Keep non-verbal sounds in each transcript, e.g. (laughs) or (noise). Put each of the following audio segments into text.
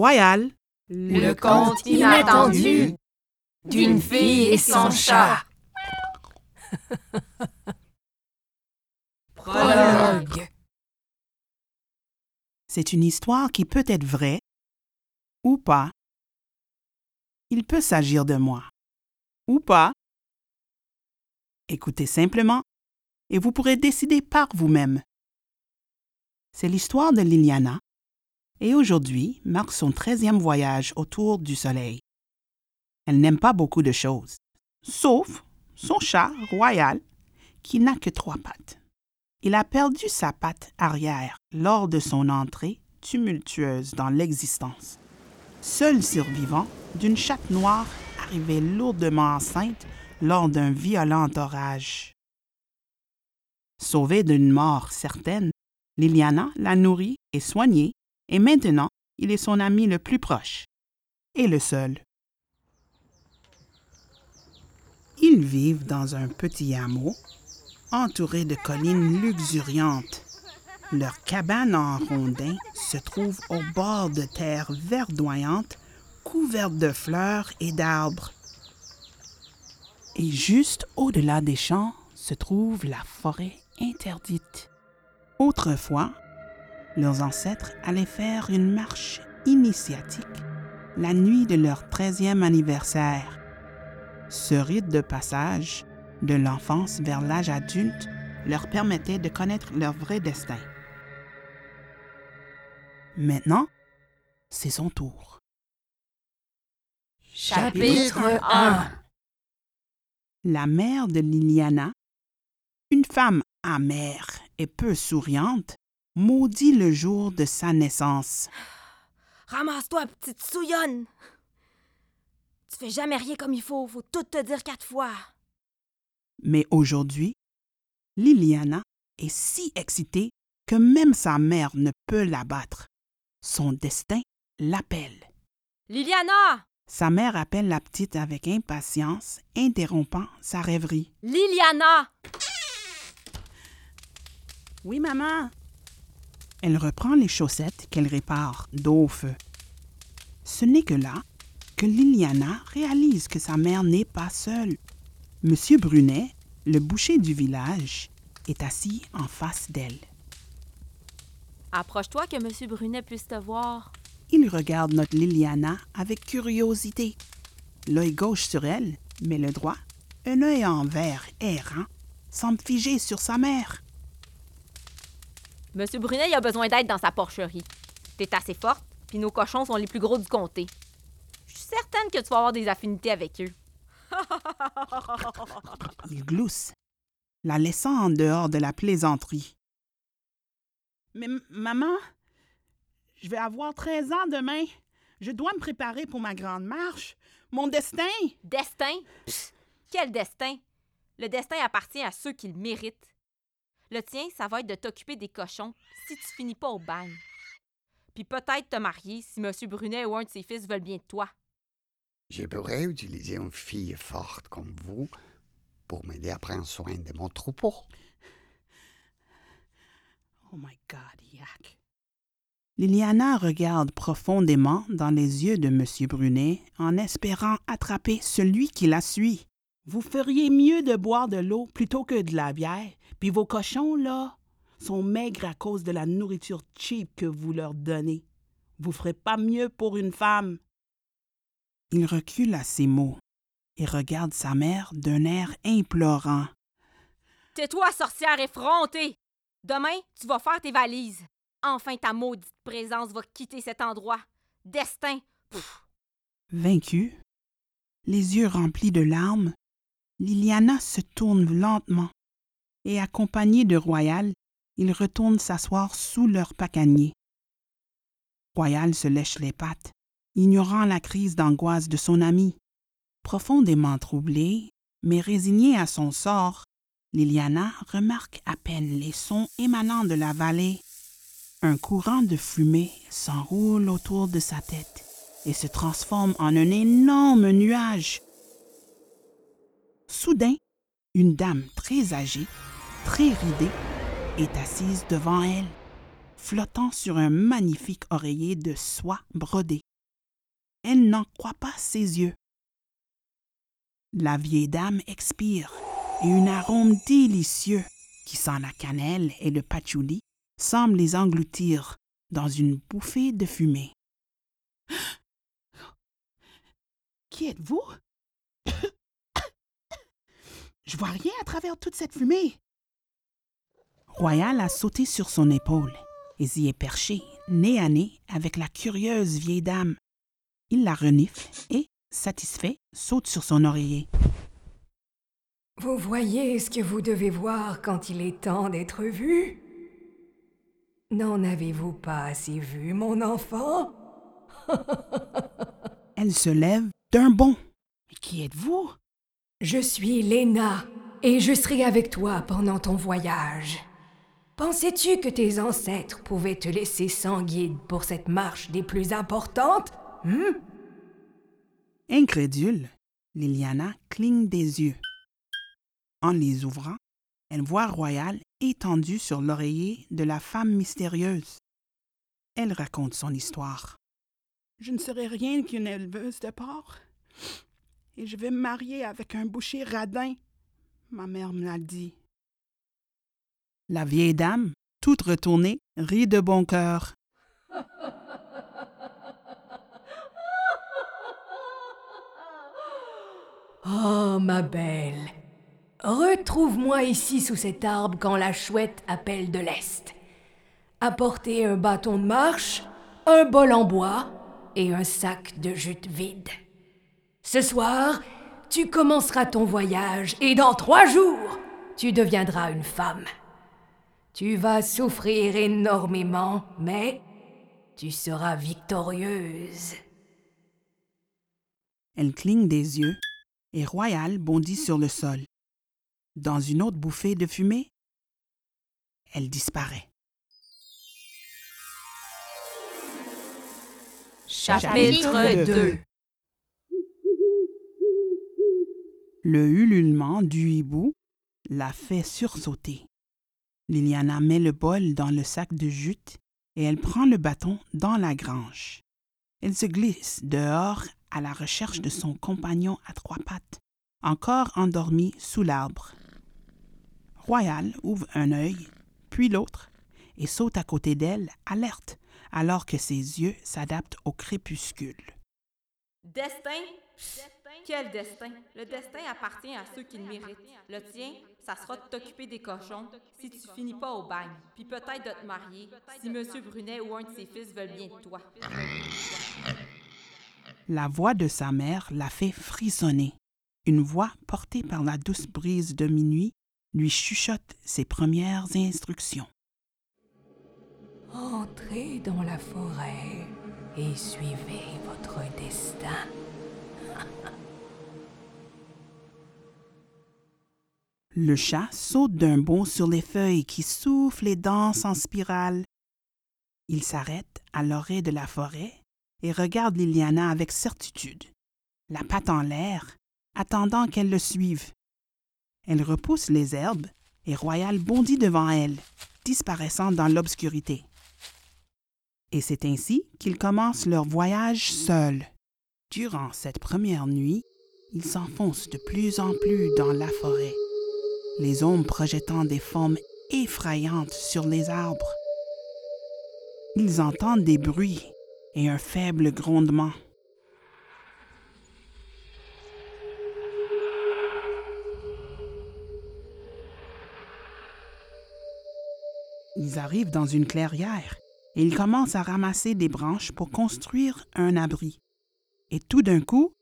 Royal. Le conte inattendu d'une fille et son chat. (laughs) Prologue. C'est une histoire qui peut être vraie ou pas. Il peut s'agir de moi ou pas. Écoutez simplement et vous pourrez décider par vous-même. C'est l'histoire de Liliana et aujourd'hui marque son treizième voyage autour du soleil. Elle n'aime pas beaucoup de choses, sauf son chat royal qui n'a que trois pattes. Il a perdu sa patte arrière lors de son entrée tumultueuse dans l'existence. Seul survivant d'une chatte noire arrivée lourdement enceinte lors d'un violent orage. Sauvée d'une mort certaine, Liliana l'a nourri et soigné, et maintenant il est son ami le plus proche, et le seul. Ils vivent dans un petit hameau entouré de collines luxuriantes. Leur cabane en rondin se trouve au bord de terres verdoyantes couvertes de fleurs et d'arbres. Et juste au-delà des champs se trouve la forêt interdite. Autrefois, leurs ancêtres allaient faire une marche initiatique la nuit de leur treizième anniversaire. Ce rite de passage de l'enfance vers l'âge adulte leur permettait de connaître leur vrai destin. Maintenant, c'est son tour. Chapitre 1 La mère de Liliana, une femme amère et peu souriante, maudit le jour de sa naissance. Ramasse-toi, petite souillonne! Tu fais jamais rien comme il faut, faut tout te dire quatre fois. Mais aujourd'hui, Liliana est si excitée que même sa mère ne peut la battre. Son destin l'appelle. Liliana! Sa mère appelle la petite avec impatience, interrompant sa rêverie. Liliana! Oui, maman? Elle reprend les chaussettes qu'elle répare d'eau au feu. Ce n'est que là que Liliana réalise que sa mère n'est pas seule. Monsieur Brunet, le boucher du village, est assis en face d'elle. Approche-toi que Monsieur Brunet puisse te voir. Il regarde notre Liliana avec curiosité. L'œil gauche sur elle, mais le droit, un œil en verre errant, semble figé sur sa mère. Monsieur Brunet, il a besoin d'aide dans sa porcherie. T'es assez forte, puis nos cochons sont les plus gros du comté. Je suis certaine que tu vas avoir des affinités avec eux. (laughs) Il glousse, la laissant en dehors de la plaisanterie. Mais maman, je vais avoir 13 ans demain. Je dois me préparer pour ma grande marche. Mon destin. Destin? Psst, quel destin? Le destin appartient à ceux qui le méritent. Le tien, ça va être de t'occuper des cochons si tu finis pas au bagne. Puis peut-être te marier si M. Brunet ou un de ses fils veulent bien de toi. Je pourrais utiliser une fille forte comme vous pour m'aider à prendre soin de mon troupeau. Oh my God, Yak. Liliana regarde profondément dans les yeux de M. Brunet en espérant attraper celui qui la suit. Vous feriez mieux de boire de l'eau plutôt que de la bière, puis vos cochons, là, sont maigres à cause de la nourriture cheap que vous leur donnez. Vous ferez pas mieux pour une femme. Il recule à ces mots et regarde sa mère d'un air implorant. Tais-toi, sorcière effrontée! Demain, tu vas faire tes valises. Enfin, ta maudite présence va quitter cet endroit. Destin! Pouf. Vaincue, les yeux remplis de larmes, Liliana se tourne lentement et, accompagnée de Royal, ils retournent s'asseoir sous leur pacanier. Royal se lèche les pattes, ignorant la crise d'angoisse de son ami. Profondément troublée, mais résignée à son sort, Liliana remarque à peine les sons émanant de la vallée. Un courant de fumée s'enroule autour de sa tête et se transforme en un énorme nuage. Soudain, une dame très âgée, très ridée, est assise devant elle, flottant sur un magnifique oreiller de soie brodée. Elle n'en croit pas ses yeux. La vieille dame expire et un arôme délicieux qui sent la cannelle et le patchouli semble les engloutir dans une bouffée de fumée. (gasps) Qui êtes-vous? Je vois rien à travers toute cette fumée. Royal a sauté sur son épaule et s'y est perché, nez à nez, avec la curieuse vieille dame. Il la renifle et, satisfait, saute sur son oreiller. Vous voyez ce que vous devez voir quand il est temps d'être vu? N'en avez-vous pas assez vu, mon enfant? (laughs) Elle se lève d'un bond. Mais qui êtes-vous? Je suis Léna et je serai avec toi pendant ton voyage. Pensais-tu que tes ancêtres pouvaient te laisser sans guide pour cette marche des plus importantes hmm? Incrédule, Liliana cligne des yeux. En les ouvrant, elle voit Royal étendu sur l'oreiller de la femme mystérieuse. Elle raconte son histoire. Je ne serai rien qu'une éleveuse de porc. Et je vais me marier avec un boucher radin. Ma mère me l'a dit. La vieille dame, toute retournée, rit de bon cœur. (laughs) Oh, ma belle, retrouve-moi ici sous cet arbre quand la chouette appelle de l'Est. Apportez un bâton de marche, un bol en bois et un sac de jute vide. Ce soir, tu commenceras ton voyage et dans trois jours, tu deviendras une femme. Tu vas souffrir énormément, mais tu seras victorieuse. Elle cligne des yeux et Royal bondit sur le sol. Dans une autre bouffée de fumée, elle disparaît. Chapitre 2 Le ululement du hibou la fait sursauter. Liliana met le bol dans le sac de jute et elle prend le bâton dans la grange. Elle se glisse dehors à la recherche de son compagnon à trois pattes, encore endormi sous l'arbre. Royal ouvre un œil, puis l'autre, et saute à côté d'elle, alerte, alors que ses yeux s'adaptent au crépuscule. Destin? Quel destin? Le destin appartient à ceux qui le méritent. Le tien, ça sera de t'occuper des cochons si tu finis pas au bagne, puis peut-être de te marier si M. Brunet ou un de ses fils veulent bien de toi. La voix de sa mère la fait frissonner. Une voix portée par la douce brise de minuit lui chuchote ses premières instructions. Entrez dans la forêt et suivez votre destin. Le chat saute d'un bond sur les feuilles qui soufflent et dansent en spirale. Il s'arrête à l'orée de la forêt et regarde Liliana avec certitude, la patte en l'air, attendant qu'elle le suive. Elle repousse les herbes et Royal bondit devant elle, disparaissant dans l'obscurité. Et c'est ainsi qu'ils commencent leur voyage seuls. Durant cette première nuit, ils s'enfoncent de plus en plus dans la forêt, les ombres projetant des formes effrayantes sur les arbres. Ils entendent des bruits et un faible grondement. Ils arrivent dans une clairière et ils commencent à ramasser des branches pour construire un abri. Et tout d'un coup,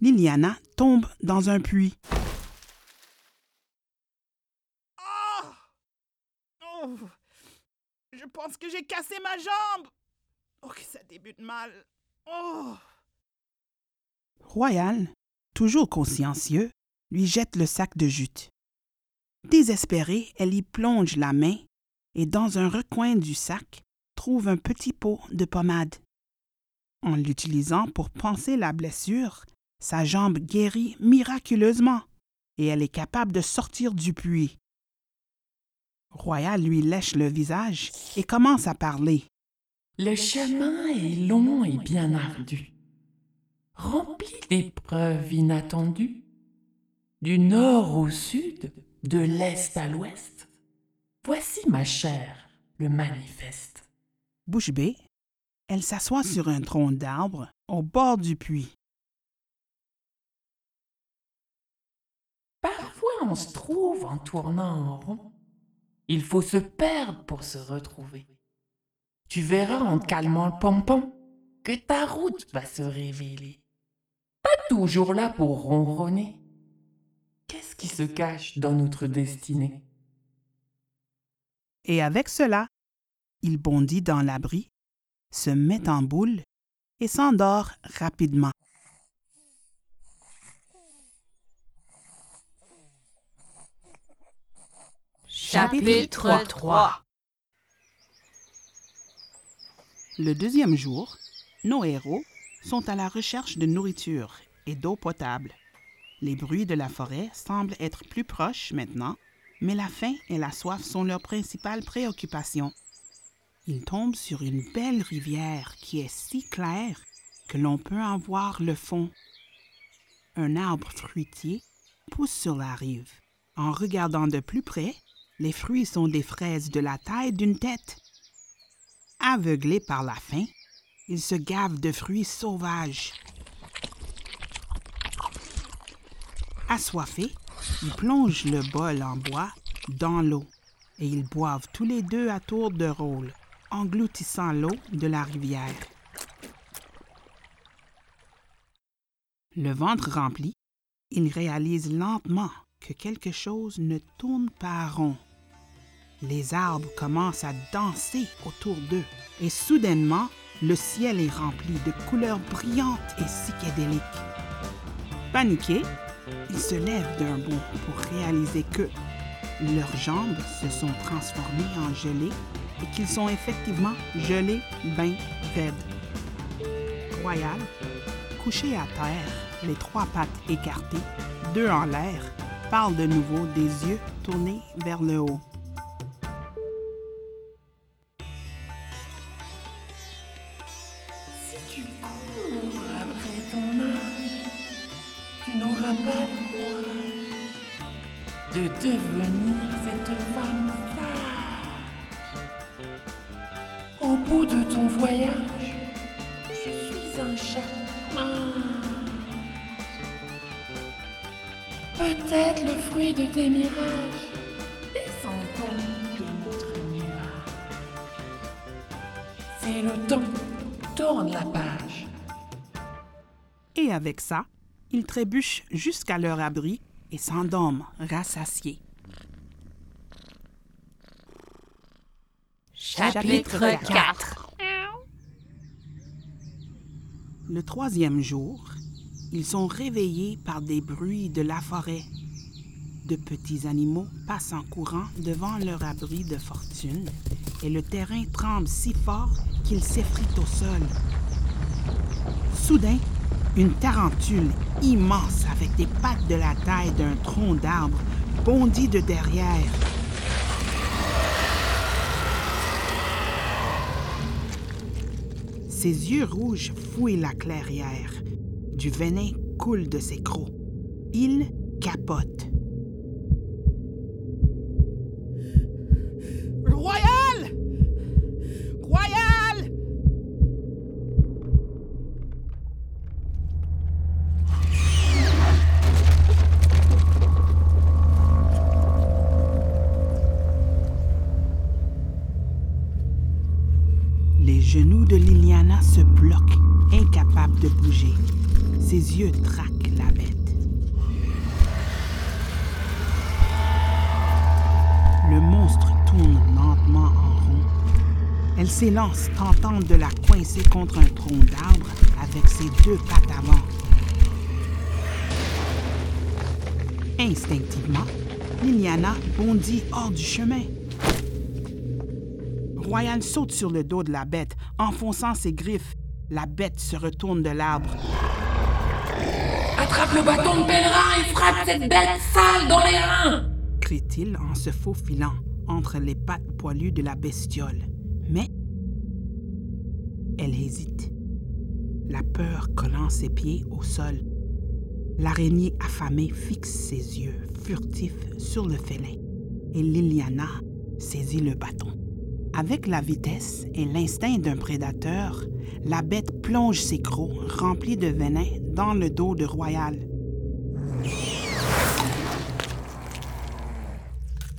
Liliana tombe dans un puits. Ah! Oh! Je pense que j'ai cassé ma jambe. Oh, que ça débute mal. Oh! Royal, toujours consciencieux, lui jette le sac de jute. Désespérée, elle y plonge la main et dans un recoin du sac trouve un petit pot de pommade. En l'utilisant pour panser la blessure, sa jambe guérit miraculeusement et elle est capable de sortir du puits. Royal lui lèche le visage et commence à parler. Le chemin est long et bien ardu. rempli d'épreuves inattendues. Du nord au sud, de l'est à l'ouest. Voici, ma chère, le manifeste. Bouche bée, elle s'assoit sur un tronc d'arbre au bord du puits. Parfois on se trouve en tournant en rond. Il faut se perdre pour se retrouver. Tu verras en calmant le pompon que ta route va se révéler. Pas toujours là pour ronronner. Qu'est-ce qui se cache dans notre destinée? Et avec cela, il bondit dans l'abri, se met en boule et s'endort rapidement. Chapitre 3 Le deuxième jour, nos héros sont à la recherche de nourriture et d'eau potable. Les bruits de la forêt semblent être plus proches maintenant, mais la faim et la soif sont leurs principales préoccupations. Ils tombent sur une belle rivière qui est si claire que l'on peut en voir le fond. Un arbre fruitier pousse sur la rive. En regardant de plus près, les fruits sont des fraises de la taille d'une tête. Aveuglés par la faim, ils se gavent de fruits sauvages. Assoiffés, ils plongent le bol en bois dans l'eau et ils boivent tous les deux à tour de rôle, engloutissant l'eau de la rivière. Le ventre rempli, ils réalisent lentement que quelque chose ne tourne pas rond. Les arbres commencent à danser autour d'eux et soudainement, le ciel est rempli de couleurs brillantes et psychédéliques. Paniqués, ils se lèvent d'un bond pour réaliser que leurs jambes se sont transformées en gelée et qu'ils sont effectivement gelés ben raides. Royal, couché à terre, les trois pattes écartées, deux en l'air, parle de nouveau des yeux tournés vers le haut. Peut-être le fruit de tes mirages, descendant de notre nuage. C'est le temps, tourne la page. Et avec ça, ils trébuchent jusqu'à leur abri et s'endorment rassasiés. Chapitre 4 Le troisième jour, ils sont réveillés par des bruits de la forêt. De petits animaux passent en courant devant leur abri de fortune et le terrain tremble si fort qu'ils s'effritent au sol. Soudain, une tarentule immense avec des pattes de la taille d'un tronc d'arbre bondit de derrière. Ses yeux rouges fouillent la clairière. Du venin coule de ses crocs. Il capote. Royal! Royal! Les genoux de Liliana se bloquent, incapable de bouger. Ses yeux traquent la bête. Le monstre tourne lentement en rond. Elle s'élance, tentant de la coincer contre un tronc d'arbre avec ses deux pattes avant. Instinctivement, Liliana bondit hors du chemin. Royal saute sur le dos de la bête, enfonçant ses griffes. La bête se retourne de l'arbre. Attrape le bâton de pèlerin et frappe cette bête sale dans les reins crie-t-il en se faufilant entre les pattes poilues de la bestiole. Mais elle hésite. la peur collant ses pieds au sol. L'araignée affamée fixe ses yeux furtifs sur le félin et Liliana saisit le bâton. Avec la vitesse et l'instinct d'un prédateur, la bête plonge ses crocs remplis de venin dans le dos de Royal.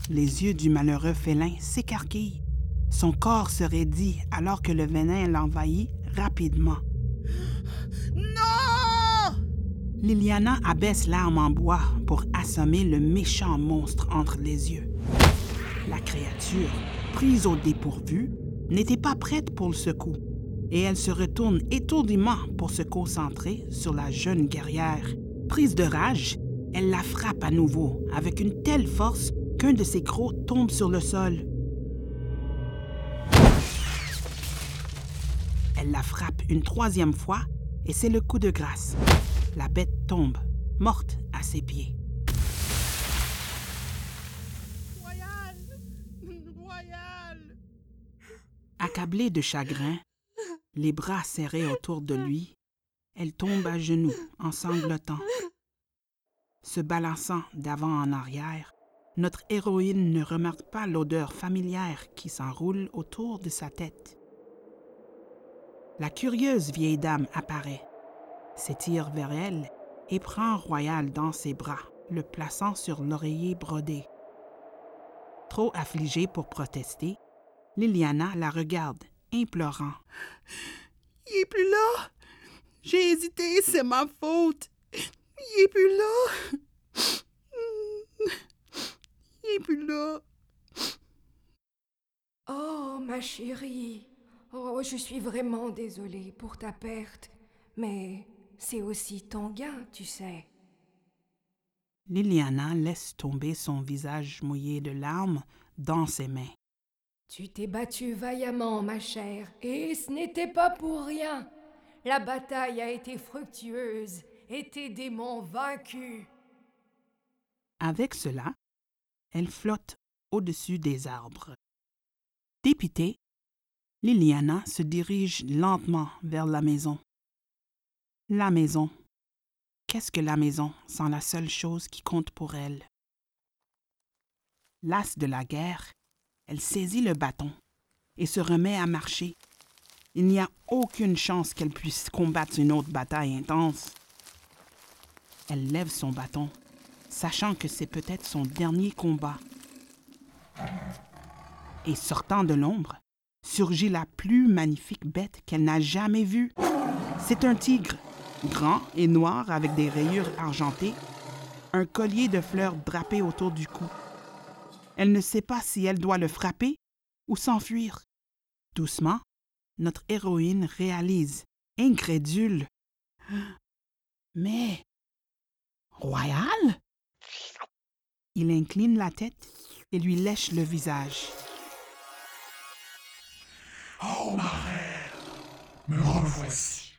Les yeux du malheureux félin s'écarquillent. Son corps se raidit alors que le venin l'envahit rapidement. Non! Liliana abaisse l'arme en bois pour assommer le méchant monstre entre les yeux. La créature, prise au dépourvu, n'était pas prête pour le secou, et elle se retourne étourdiment pour se concentrer sur la jeune guerrière. Prise de rage, elle la frappe à nouveau avec une telle force qu'un de ses crocs tombe sur le sol. Elle la frappe une troisième fois et c'est le coup de grâce. La bête tombe, morte à ses pieds. Royal! Royal! Accablée de chagrin, les bras serrés autour de lui, elle tombe à genoux en sanglotant. Se balançant d'avant en arrière, notre héroïne ne remarque pas l'odeur familière qui s'enroule autour de sa tête. La curieuse vieille dame apparaît, s'étire vers elle et prend Royal dans ses bras, le plaçant sur l'oreiller brodé. Trop affligée pour protester, Liliana la regarde, implorant. Il est plus là! J'ai hésité, c'est ma faute! Il est plus là! Il est plus là! Oh, ma chérie. Oh, je suis vraiment désolée pour ta perte. Mais c'est aussi ton gain, tu sais. Liliana laisse tomber son visage mouillé de larmes dans ses mains. Tu t'es battue vaillamment, ma chère, et ce n'était pas pour rien. La bataille a été fructueuse et tes démons vaincus. Avec cela, elle flotte au-dessus des arbres. Dépitée, Liliana se dirige lentement vers la maison. La maison. Qu'est-ce que la maison sans la seule chose qui compte pour elle? Lasse de la guerre, elle saisit le bâton et se remet à marcher. Il n'y a aucune chance qu'elle puisse combattre une autre bataille intense. Elle lève son bâton, sachant que c'est peut-être son dernier combat. Et sortant de l'ombre, surgit la plus magnifique bête qu'elle n'a jamais vue. C'est un tigre, grand et noir avec des rayures argentées, un collier de fleurs drapé autour du cou. Elle ne sait pas si elle doit le frapper ou s'enfuir. Doucement, notre héroïne réalise, incrédule. (gasps) Mais... Royal? Il incline la tête et lui lèche le visage. Oh, ma reine, me revoici.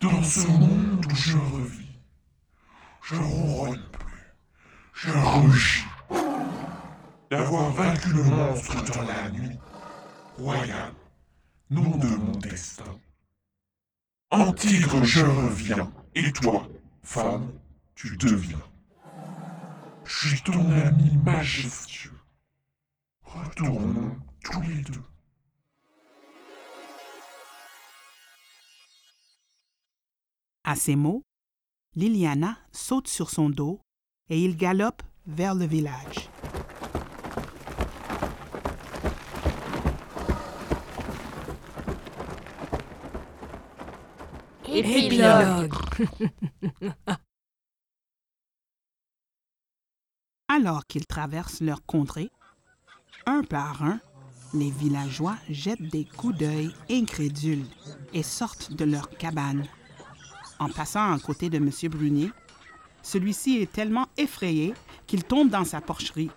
Dans ce monde où je revis, je ronronne plus, je rugis. D'avoir vaincu le monstre dans la nuit, royal, nom de mon destin. En tigre, je reviens, et toi, femme, tu deviens. Je suis ton ami majestueux. Retournons tous les deux. À ces mots, Liliana saute sur son dos et il galope vers le village. (laughs) Alors qu'ils traversent leur contrée, un par un, les villageois jettent des coups d'œil incrédules et sortent de leur cabane. En passant à côté de M. Brunier, celui-ci est tellement effrayé qu'il tombe dans sa porcherie.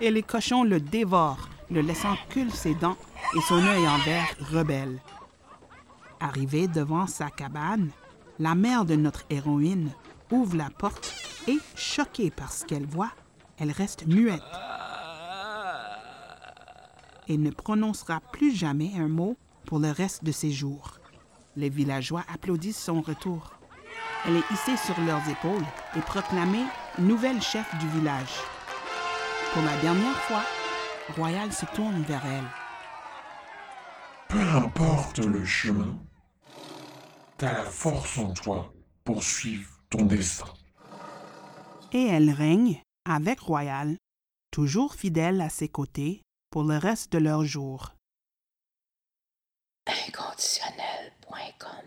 Et les cochons le dévorent, le laissant cul ses dents et son œil en verre rebelle. Arrivée devant sa cabane, la mère de notre héroïne ouvre la porte et, choquée par ce qu'elle voit, elle reste muette et ne prononcera plus jamais un mot pour le reste de ses jours. Les villageois applaudissent son retour. Elle est hissée sur leurs épaules et proclamée nouvelle chef du village. Pour la dernière fois, Royal se tourne vers elle. Peu importe le chemin, la force en toi pour suivre ton destin. Et elle règne avec Royal, toujours fidèle à ses côtés pour le reste de leurs jours. Inconditionnel.com